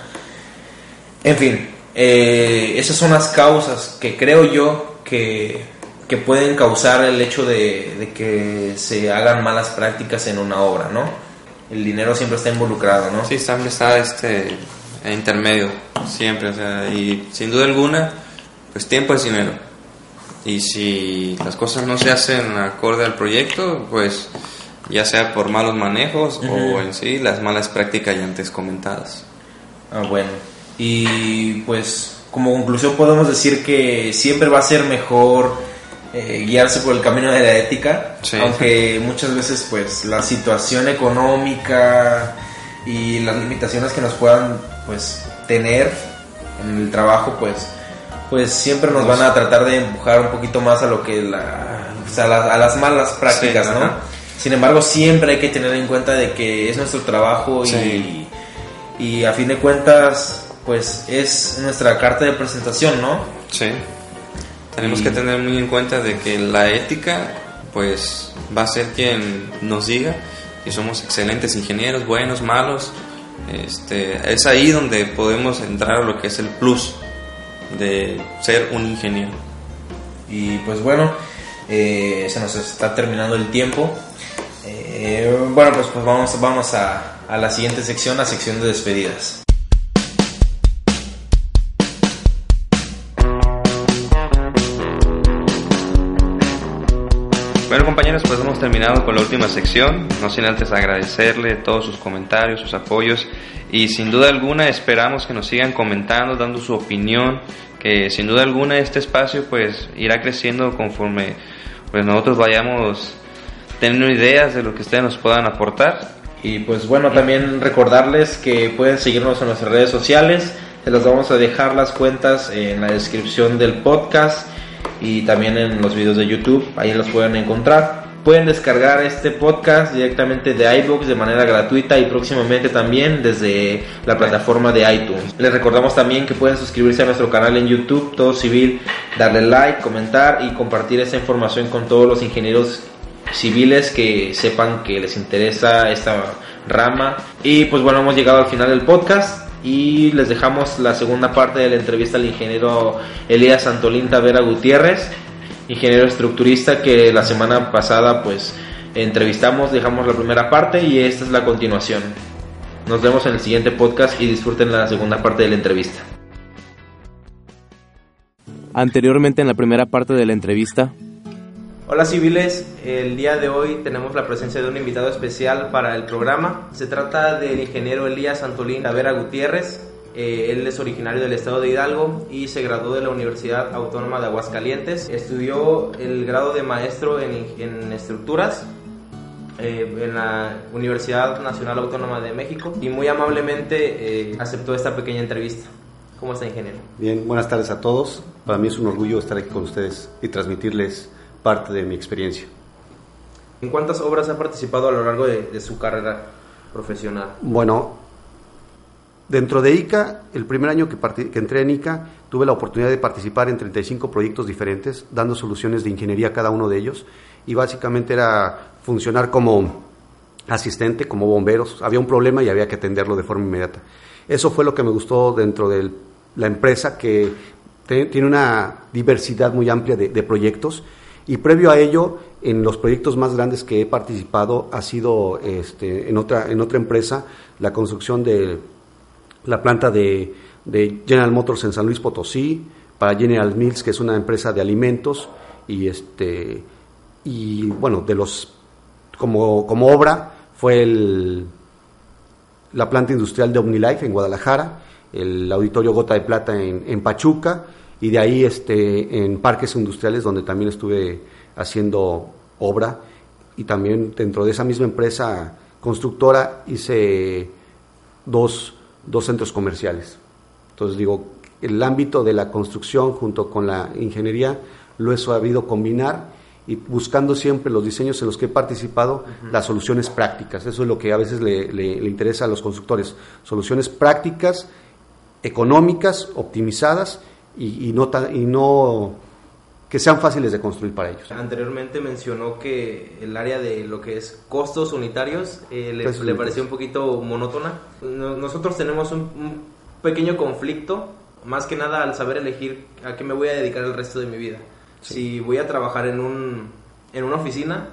En fin, eh, esas son las causas que creo yo que, que pueden causar el hecho de, de que se hagan malas prácticas en una obra, ¿no? El dinero siempre está involucrado, ¿no? Sí, siempre está este intermedio, siempre, o sea, y sin duda alguna, pues tiempo es dinero. Y si las cosas no se hacen acorde al proyecto, pues ya sea por malos manejos o en sí las malas prácticas ya antes comentadas. Ah, bueno. Y pues como conclusión podemos decir que siempre va a ser mejor eh, guiarse por el camino de la ética, Sí. aunque muchas veces pues la situación económica y las limitaciones que nos puedan pues tener en el trabajo pues pues siempre nos van a tratar de empujar un poquito más a lo que la, a, las, a las malas prácticas, Sí, ¿no? ajá. Sin embargo, siempre hay que tener en cuenta de que es nuestro trabajo y, y a fin de cuentas, pues es nuestra carta de presentación, ¿no? Sí. Tenemos Y- que tener muy en cuenta de que la ética, pues, va a ser quien nos diga si somos excelentes ingenieros, buenos, malos. Este, es ahí donde podemos entrar a lo que es el plus de ser un ingeniero. Y pues bueno, eh, se nos está terminando el tiempo. Eh, bueno, pues, pues vamos, vamos a, a la siguiente sección, la sección de despedidas. Bueno compañeros, pues hemos terminado con la última sección, no sin antes agradecerle todos sus comentarios, sus apoyos. Y sin duda alguna esperamos que nos sigan comentando, dando su opinión, que sin duda alguna este espacio pues irá creciendo conforme pues nosotros vayamos teniendo ideas de lo que ustedes nos puedan aportar. Y pues bueno, también recordarles que pueden seguirnos en nuestras redes sociales, se los vamos a dejar las cuentas en la descripción del podcast y también en los videos de YouTube, ahí los pueden encontrar. Pueden descargar este podcast directamente de iBooks de manera gratuita y próximamente también desde la plataforma de iTunes. Les recordamos también que pueden suscribirse a nuestro canal en YouTube, Todo Civil, darle like, comentar y compartir esta información con todos los ingenieros civiles que sepan que les interesa esta rama. Y pues bueno, hemos llegado al final del podcast y les dejamos la segunda parte de la entrevista al ingeniero Elías Santolín Tavera Gutiérrez, ingeniero estructurista que la semana pasada pues entrevistamos, dejamos la primera parte y esta es la continuación. Nos vemos en el siguiente podcast y disfruten la segunda parte de la entrevista. Anteriormente en la primera parte de la entrevista, Hola civiles, el día de hoy tenemos la presencia de un invitado especial para el programa. Se trata del ingeniero Elías Antolín Tavera Gutiérrez. Eh, él es originario del estado de Hidalgo y se graduó de la Universidad Autónoma de Aguascalientes. Estudió el grado de maestro en, en estructuras eh, en la Universidad Nacional Autónoma de México y muy amablemente eh, aceptó esta pequeña entrevista. ¿Cómo está, ingeniero? Bien, buenas tardes a todos. Para mí es un orgullo estar aquí con ustedes y transmitirles parte de mi experiencia. ¿En cuántas obras ha participado a lo largo de, de su carrera profesional? Bueno, dentro de ICA, el primer año que, entré en ICA, tuve la oportunidad de participar en 35 proyectos diferentes, dando soluciones de ingeniería a cada uno de ellos, y básicamente era funcionar como asistente, como bomberos. Había un problema y había que atenderlo de forma inmediata. Eso fue lo que me gustó dentro de la empresa, que tiene una diversidad muy amplia de, de proyectos. Y previo a ello, en los proyectos más grandes que he participado ha sido este, en, otra, en otra empresa la construcción de la planta de, General Motors en San Luis Potosí, para General Mills, que es una empresa de alimentos, y este y bueno, de los como, como obra fue el, la planta industrial de OmniLife en Guadalajara, el auditorio Gota de Plata en Pachuca, y de ahí este, en parques industriales donde también estuve haciendo obra, y también dentro de esa misma empresa constructora hice dos, dos centros comerciales. Entonces digo, el ámbito de la construcción junto con la ingeniería lo he sabido combinar y buscando siempre los diseños en los que he participado, las soluciones prácticas. Eso es lo que a veces le, le- le interesa a los constructores. Soluciones prácticas, económicas, optimizadas y, y no, tan- y no que sean fáciles de construir para ellos. Anteriormente mencionó que el área de lo que es costos unitarios eh, le, Costos le pareció un poquito monótona. No- Nosotros tenemos un, un pequeño conflicto, más que nada al saber elegir a qué me voy a dedicar el resto de mi vida. Si voy a trabajar en, un, en una oficina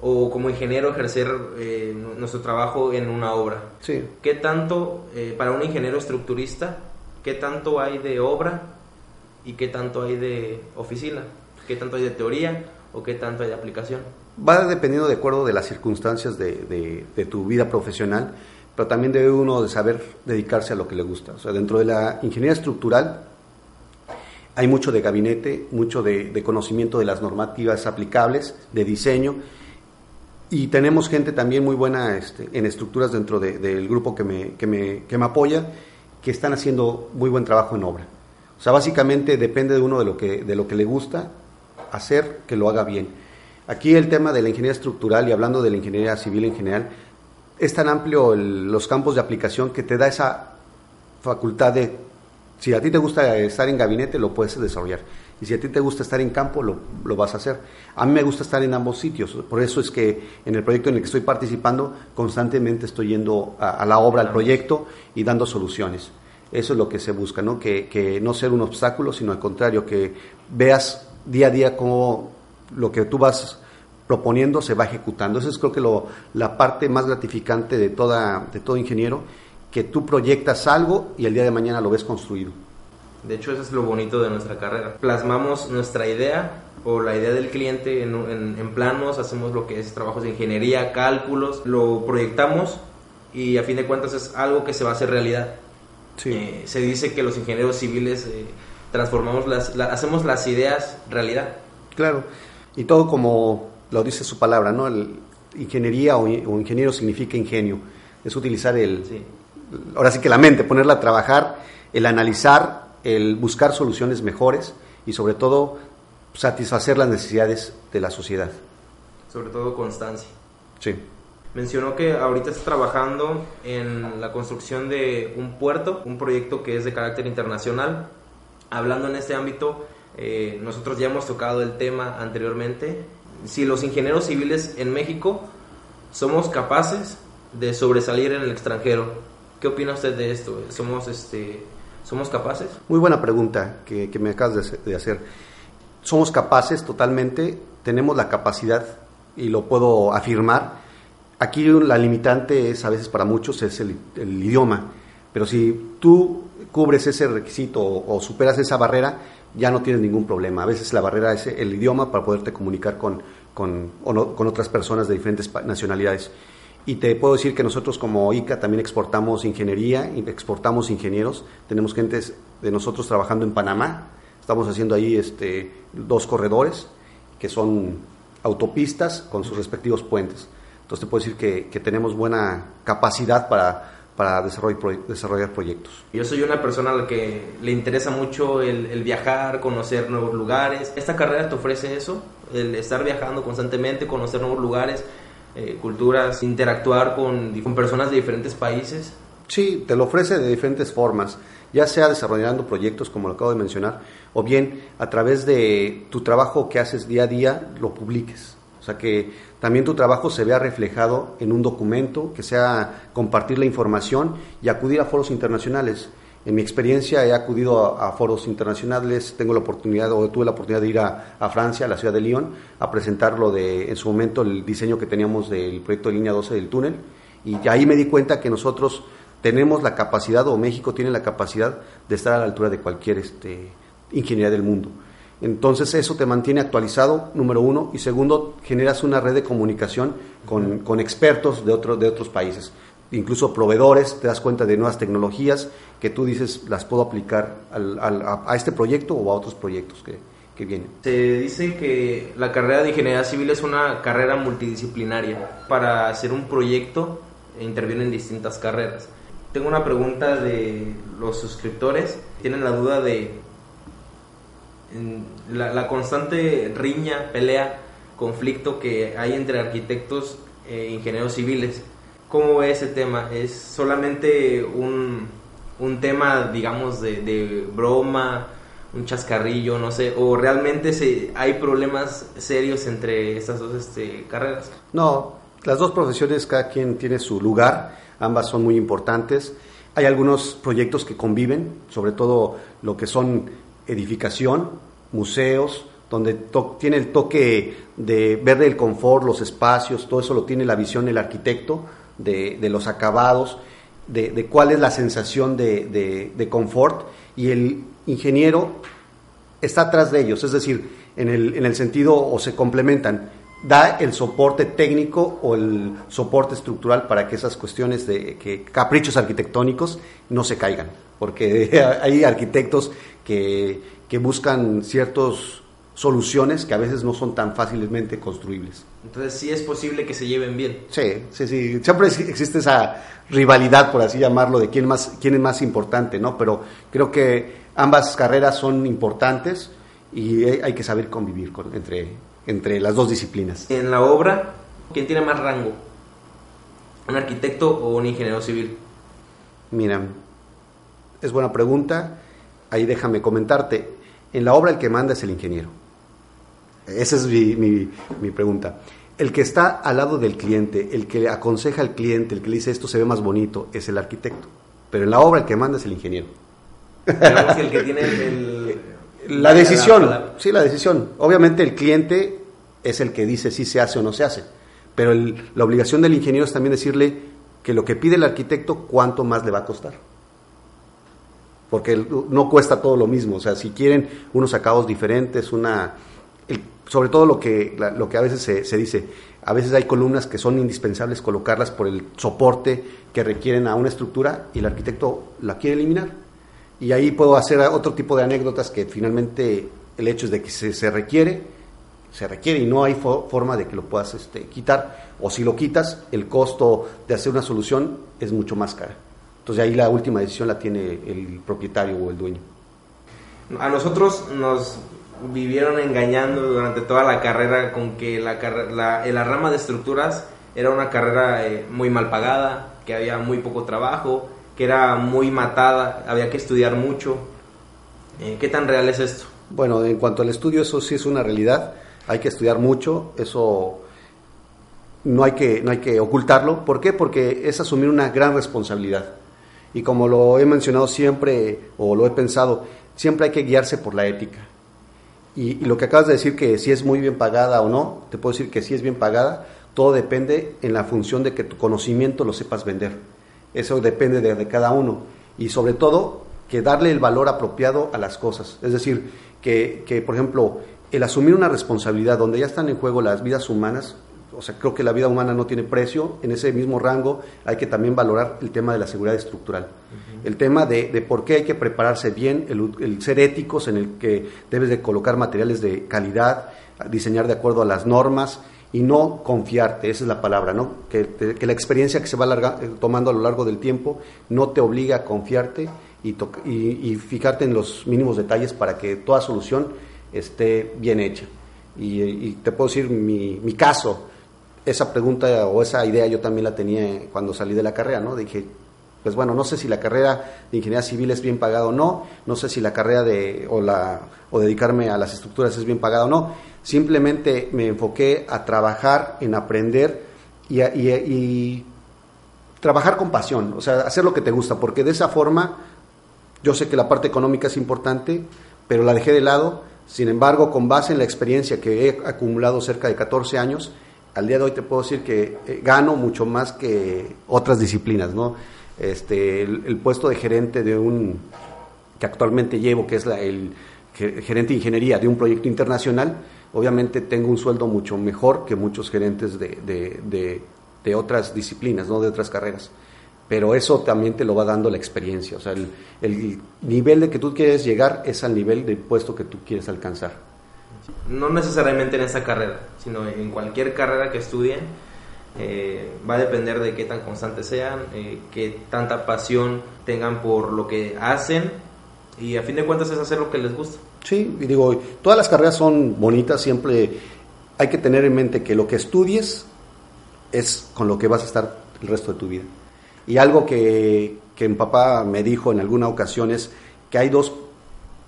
o como ingeniero ejercer eh, nuestro trabajo en una obra. Sí. ¿Qué tanto, eh, para un ingeniero estructurista, qué tanto hay de obra y qué tanto hay de oficina? ¿Qué tanto hay de teoría o qué tanto hay de aplicación? Va dependiendo de acuerdo de las circunstancias de, de- de tu vida profesional, pero también debe uno de saber dedicarse a lo que le gusta. O sea, dentro de la ingeniería estructural hay mucho de gabinete, mucho de, de conocimiento de las normativas aplicables, de diseño, y tenemos gente también muy buena este, en estructuras dentro de- del grupo que me, que, me, que me apoya, que están haciendo muy buen trabajo en obra. O sea, básicamente depende de uno de lo que, de lo que le gusta hacer, que lo haga bien. Aquí el tema de la ingeniería estructural y hablando de la ingeniería civil en general, es tan amplio el- los campos de aplicación que te da esa facultad de, si a ti te gusta estar en gabinete, lo puedes desarrollar. Y si a ti te gusta estar en campo, lo, lo vas a hacer. A mí me gusta estar en ambos sitios. Por eso es que en el proyecto en el que estoy participando, constantemente estoy yendo a, a la obra, al proyecto y dando soluciones. Eso es lo que se busca, ¿no? Que, que no ser un obstáculo, sino al contrario, que veas día a día cómo lo que tú vas proponiendo se va ejecutando. Esa es creo que lo, la parte más gratificante de, toda, de todo ingeniero, que tú proyectas algo y el día de mañana lo ves construido. De hecho, eso es lo bonito de nuestra carrera. Plasmamos nuestra idea o la idea del cliente en, en- en planos, hacemos lo que es trabajos de ingeniería, cálculos, lo proyectamos y a fin de cuentas es algo que se va a hacer realidad. Sí. Eh, se dice que los ingenieros civiles eh, transformamos las, la- hacemos las ideas realidad. Claro, y todo como lo dice su palabra, ¿no? El- ingeniería o, ingeniero significa ingenio, es utilizar el, Sí. ahora sí que la mente, ponerla a trabajar, el analizar, el buscar soluciones mejores y sobre todo satisfacer las necesidades de la sociedad. Sobre todo constancia. Sí. Mencionó que ahorita está trabajando en la construcción de un puerto, un proyecto que es de carácter internacional. Hablando en este ámbito, eh, nosotros ya hemos tocado el tema anteriormente. Si los ingenieros civiles en México somos capaces de sobresalir en el extranjero, ¿qué opina usted de esto? ¿Somos, este, ¿somos capaces? Muy buena pregunta que, que me acabas de hacer-. Somos capaces totalmente, tenemos la capacidad y lo puedo afirmar. Aquí la limitante es a veces para muchos es el, idioma, pero si tú cubres ese requisito o, superas esa barrera, ya no tienes ningún problema. A veces la barrera es el idioma para poderte comunicar con, con, con otras personas de diferentes nacionalidades. Y te puedo decir que nosotros como ICA también exportamos ingeniería, exportamos ingenieros. Tenemos gentes de nosotros trabajando en Panamá. Estamos haciendo ahí este, dos corredores que son autopistas con sus respectivos puentes. Entonces te puedo decir que, que tenemos buena capacidad para, para desarrollar, desarrollar proyectos. Yo soy una persona a la que le interesa mucho el, el viajar, conocer nuevos lugares. ¿Esta carrera te ofrece eso? El estar viajando constantemente, conocer nuevos lugares, eh, culturas, interactuar con, con personas de diferentes países. Sí, te lo ofrece de diferentes formas, ya sea desarrollando proyectos como lo acabo de mencionar, o bien a través de tu trabajo que haces día a día lo publiques. Sea que también tu trabajo se vea reflejado en un documento, que sea compartir la información y acudir a foros internacionales. En mi experiencia he acudido a, a foros internacionales, tengo la oportunidad o tuve la oportunidad de ir a, a Francia, a la ciudad de Lyon, a presentar lo de en su momento el diseño que teníamos del proyecto de línea 12 del túnel y ahí me di cuenta que nosotros tenemos la capacidad o México tiene la capacidad de estar a la altura de cualquier este, ingeniería del mundo. Entonces eso te mantiene actualizado, número uno, y segundo, generas una red de comunicación con, con expertos de, otro- de otros países, incluso proveedores, te das cuenta de nuevas tecnologías que tú dices las puedo aplicar al- al- a, a este proyecto o a otros proyectos que, que vienen. Se dice que la carrera de ingeniería civil es una carrera multidisciplinaria. Para hacer un proyecto eh, intervienen distintas carreras. Tengo una pregunta de los suscriptores. Tienen la duda de la, constante riña, pelea, conflicto que hay entre arquitectos e ingenieros civiles. ¿Cómo ve ese tema? ¿Es solamente un, un tema, digamos, de, de broma, un chascarrillo, no sé? ¿O realmente se, hay problemas serios entre estas dos este, carreras? No, las dos profesiones, cada quien tiene su lugar, ambas son muy importantes. Hay algunos proyectos que conviven, sobre todo lo que son edificación, museos, donde tiene el toque de ver el confort, los espacios, todo eso lo tiene la visión el arquitecto, de, los acabados, de, cuál es la sensación de, de- de confort, y el ingeniero está atrás de ellos, es decir, en el, en el sentido o se complementan, da el soporte técnico o el soporte estructural para que esas cuestiones de que caprichos arquitectónicos no se caigan, porque hay arquitectos que, que buscan ciertas soluciones que a veces no son tan fácilmente construibles. Entonces sí es posible que se lleven bien. Sí, sí, sí. Siempre existe esa rivalidad, por así llamarlo, de quién, más, quién es más importante, ¿no? Pero creo que ambas carreras son importantes y hay que saber convivir con- entre, entre las dos disciplinas. En la obra, ¿quién tiene más rango? ¿Un arquitecto o un ingeniero civil? Mira, es buena pregunta. Ahí déjame comentarte. En la obra el que manda es el ingeniero. Esa es mi, mi- mi pregunta. El que está al lado del cliente, el que le aconseja al cliente, el que le dice esto se ve más bonito, es el arquitecto. Pero en la obra el que manda es el ingeniero. Digamos que el que tiene el... La decisión, la- sí, la decisión. Obviamente el cliente es el que dice si se hace o no se hace, pero el- la obligación del ingeniero es también decirle que lo que pide el arquitecto, cuánto más le va a costar. Porque no cuesta todo lo mismo, o sea, si quieren unos acabados diferentes, una... sobre todo lo que, lo que a veces se, se, dice, a veces hay columnas que son indispensables colocarlas por el soporte que requieren a una estructura y el arquitecto la quiere eliminar. Y ahí puedo hacer otro tipo de anécdotas que finalmente el hecho es de que se, se requiere, se requiere y no hay forma de que lo puedas este, quitar. O si lo quitas, el costo de hacer una solución es mucho más cara. Entonces ahí la última decisión la tiene el propietario o el dueño. A nosotros nos vivieron engañando durante toda la carrera con que la, la, la rama de estructuras era una carrera eh, muy mal pagada, que había muy poco trabajo, que era muy matada, había que estudiar mucho. Eh, ¿Qué tan real es esto? Bueno, en cuanto al estudio, eso sí es una realidad. Hay que estudiar mucho, eso no hay que, no hay que ocultarlo. ¿Por qué? Porque es asumir una gran responsabilidad. Y como lo he mencionado siempre, o lo he pensado, siempre hay que guiarse por la ética. Y, lo que acabas de decir, que si es muy bien pagada o no, te puedo decir que si es bien pagada, todo depende en la función de que tu conocimiento lo sepas vender. Eso depende de, cada uno. Y sobre todo, que darle el valor apropiado a las cosas. Es decir, que, que, por ejemplo, el asumir una responsabilidad donde ya están en juego las vidas humanas, o sea, creo que la vida humana no tiene precio. En ese mismo rango hay que también valorar el tema de la seguridad estructural. El tema de, de, por qué hay que prepararse bien, el, ser éticos en el que debes de colocar materiales de calidad, diseñar de acuerdo a las normas y no confiarte, esa es la palabra, ¿no? Que, que la experiencia que se va eh, tomando a lo largo del tiempo no te obliga a confiarte y, y, y fijarte en los mínimos detalles para que toda solución esté bien hecha. Y, y te puedo decir mi, mi caso, esa pregunta o esa idea yo también la tenía cuando salí de la carrera, ¿no? Dije, pues bueno, no sé si la carrera de ingeniería civil es bien pagada o no, no sé si la carrera de o la o dedicarme a las estructuras es bien pagada o no. Simplemente me enfoqué a trabajar en aprender y, y trabajar con pasión, o sea, hacer lo que te gusta, porque de esa forma yo sé que la parte económica es importante, pero la dejé de lado. Sin embargo, con base en la experiencia que he acumulado cerca de 14 años, al día de hoy te puedo decir que eh, gano mucho más que otras disciplinas, ¿no? Este, el, puesto de gerente de un, que actualmente llevo, que es la, el gerente de ingeniería de un proyecto internacional, obviamente tengo un sueldo mucho mejor que muchos gerentes de, de, de, otras disciplinas, ¿no? De otras carreras. Pero eso también te lo va dando la experiencia, o sea, el, el nivel de que tú quieres llegar es al nivel del puesto que tú quieres alcanzar no necesariamente en esa carrera, sino en cualquier carrera que estudien, eh, va a depender de qué tan constantes sean, eh, qué tanta pasión tengan por lo que hacen y a fin de cuentas es hacer lo que les gusta. Sí, y digo, todas las carreras son bonitas, siempre hay que tener en mente que lo que estudies es con lo que vas a estar el resto de tu vida. Y algo que, que mi papá me dijo en alguna ocasión es que hay dos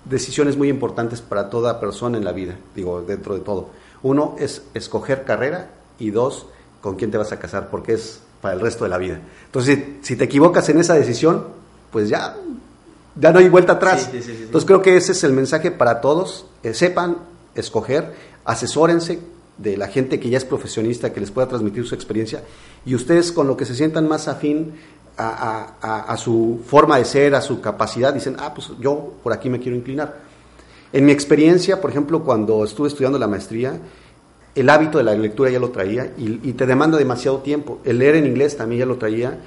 decisiones muy importantes para toda persona en la vida, digo, dentro de todo. Uno es escoger carrera y dos, con quién te vas a casar, porque es para el resto de la vida. Entonces, si, te equivocas en esa decisión, pues ya, ya no hay vuelta atrás. Entonces, creo que ese es el mensaje para todos, que sepan escoger, asesórense de la gente que ya es profesionista, que les pueda transmitir su experiencia, y ustedes con lo que se sientan más afín a, su forma de ser, a su capacidad, dicen, ah, pues yo por aquí me quiero inclinar. En mi experiencia, por ejemplo, cuando estuve estudiando la maestría, el hábito de la lectura ya lo traía y, te demanda demasiado tiempo. El leer en inglés también ya lo traía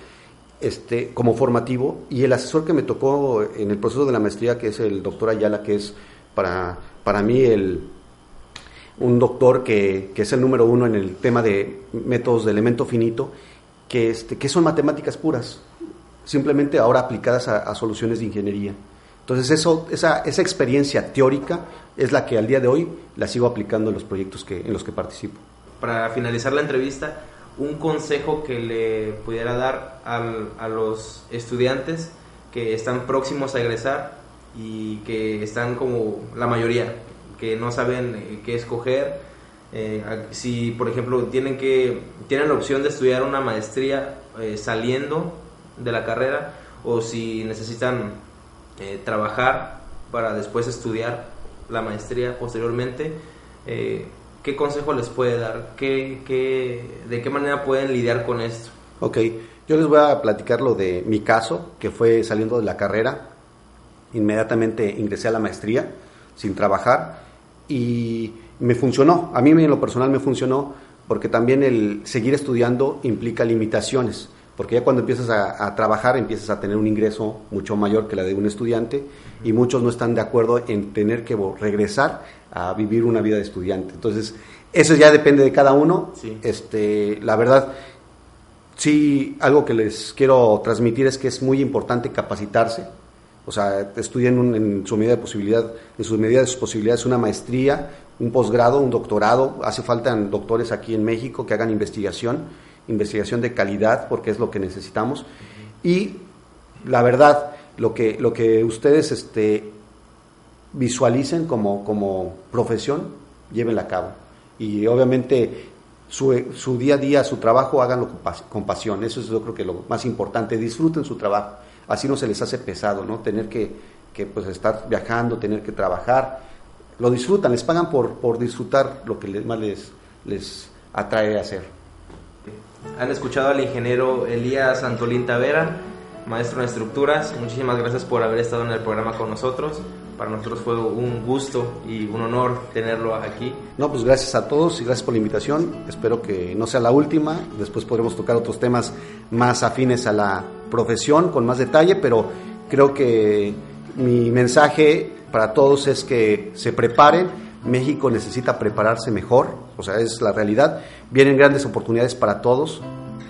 este, como formativo y el asesor que me tocó en el proceso de la maestría, que es el doctor Ayala, que es para, para mí el, un doctor que, que es el número uno en el tema de métodos de elemento finito, que, este, que son matemáticas puras, simplemente ahora aplicadas a, soluciones de ingeniería. Entonces esa, experiencia teórica es la que al día de hoy la sigo aplicando en los proyectos en los que participo. Para finalizar la entrevista, un consejo que le pudiera dar a los estudiantes que están próximos a egresar y que están como la mayoría, que no saben eh, qué escoger, eh, si, por ejemplo, tienen, que, tienen la opción de estudiar una maestría eh, saliendo de la carrera o si necesitan eh, trabajar para después estudiar la maestría posteriormente, ¿qué consejo les puede dar? ¿Qué, qué, ¿De qué manera pueden lidiar con esto? Ok, yo les voy a platicar lo de mi caso, que fue saliendo de la carrera, inmediatamente ingresé a la maestría sin trabajar y me funcionó, a mí en lo personal me funcionó porque también el seguir estudiando implica limitaciones, porque ya cuando empiezas a, trabajar empiezas a tener un ingreso mucho mayor que la de un estudiante y muchos no están de acuerdo en tener que regresar a vivir una vida de estudiante. Entonces, eso ya depende de cada uno. Este, la verdad, sí, algo que les quiero transmitir es que es muy importante capacitarse. O sea, estudien en su medida de posibilidad, en su medida de sus posibilidades, una maestría, un posgrado, un doctorado. Hace falta doctores aquí en México que hagan investigación, investigación de calidad, porque es lo que necesitamos. Y la verdad, lo que, lo que ustedes este, visualicen como, como profesión, llévenla a cabo. Y obviamente su, su, día a día, su trabajo, háganlo con, pasión. Eso es yo creo que lo más importante. Disfruten su trabajo. Así no se les hace pesado, ¿no? Tener que, que pues, estar viajando, tener que trabajar lo disfrutan, les pagan por, por disfrutar lo que más les, les atrae hacer. Han escuchado al ingeniero Elías Antolín Tavera, maestro en estructuras. Muchísimas gracias por haber estado en el programa con nosotros. Para nosotros fue un gusto y un honor tenerlo aquí. No, pues gracias a todos y gracias por la invitación. Espero que no sea la última. Después podremos tocar otros temas más afines a la profesión con más detalle, pero creo que mi mensaje para todos es que se preparen. México necesita prepararse mejor, o sea, es la realidad. Vienen grandes oportunidades para todos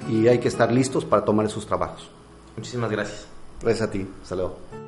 y hay que estar listos para tomar esos trabajos. Muchísimas gracias. Gracias a ti. Hasta luego.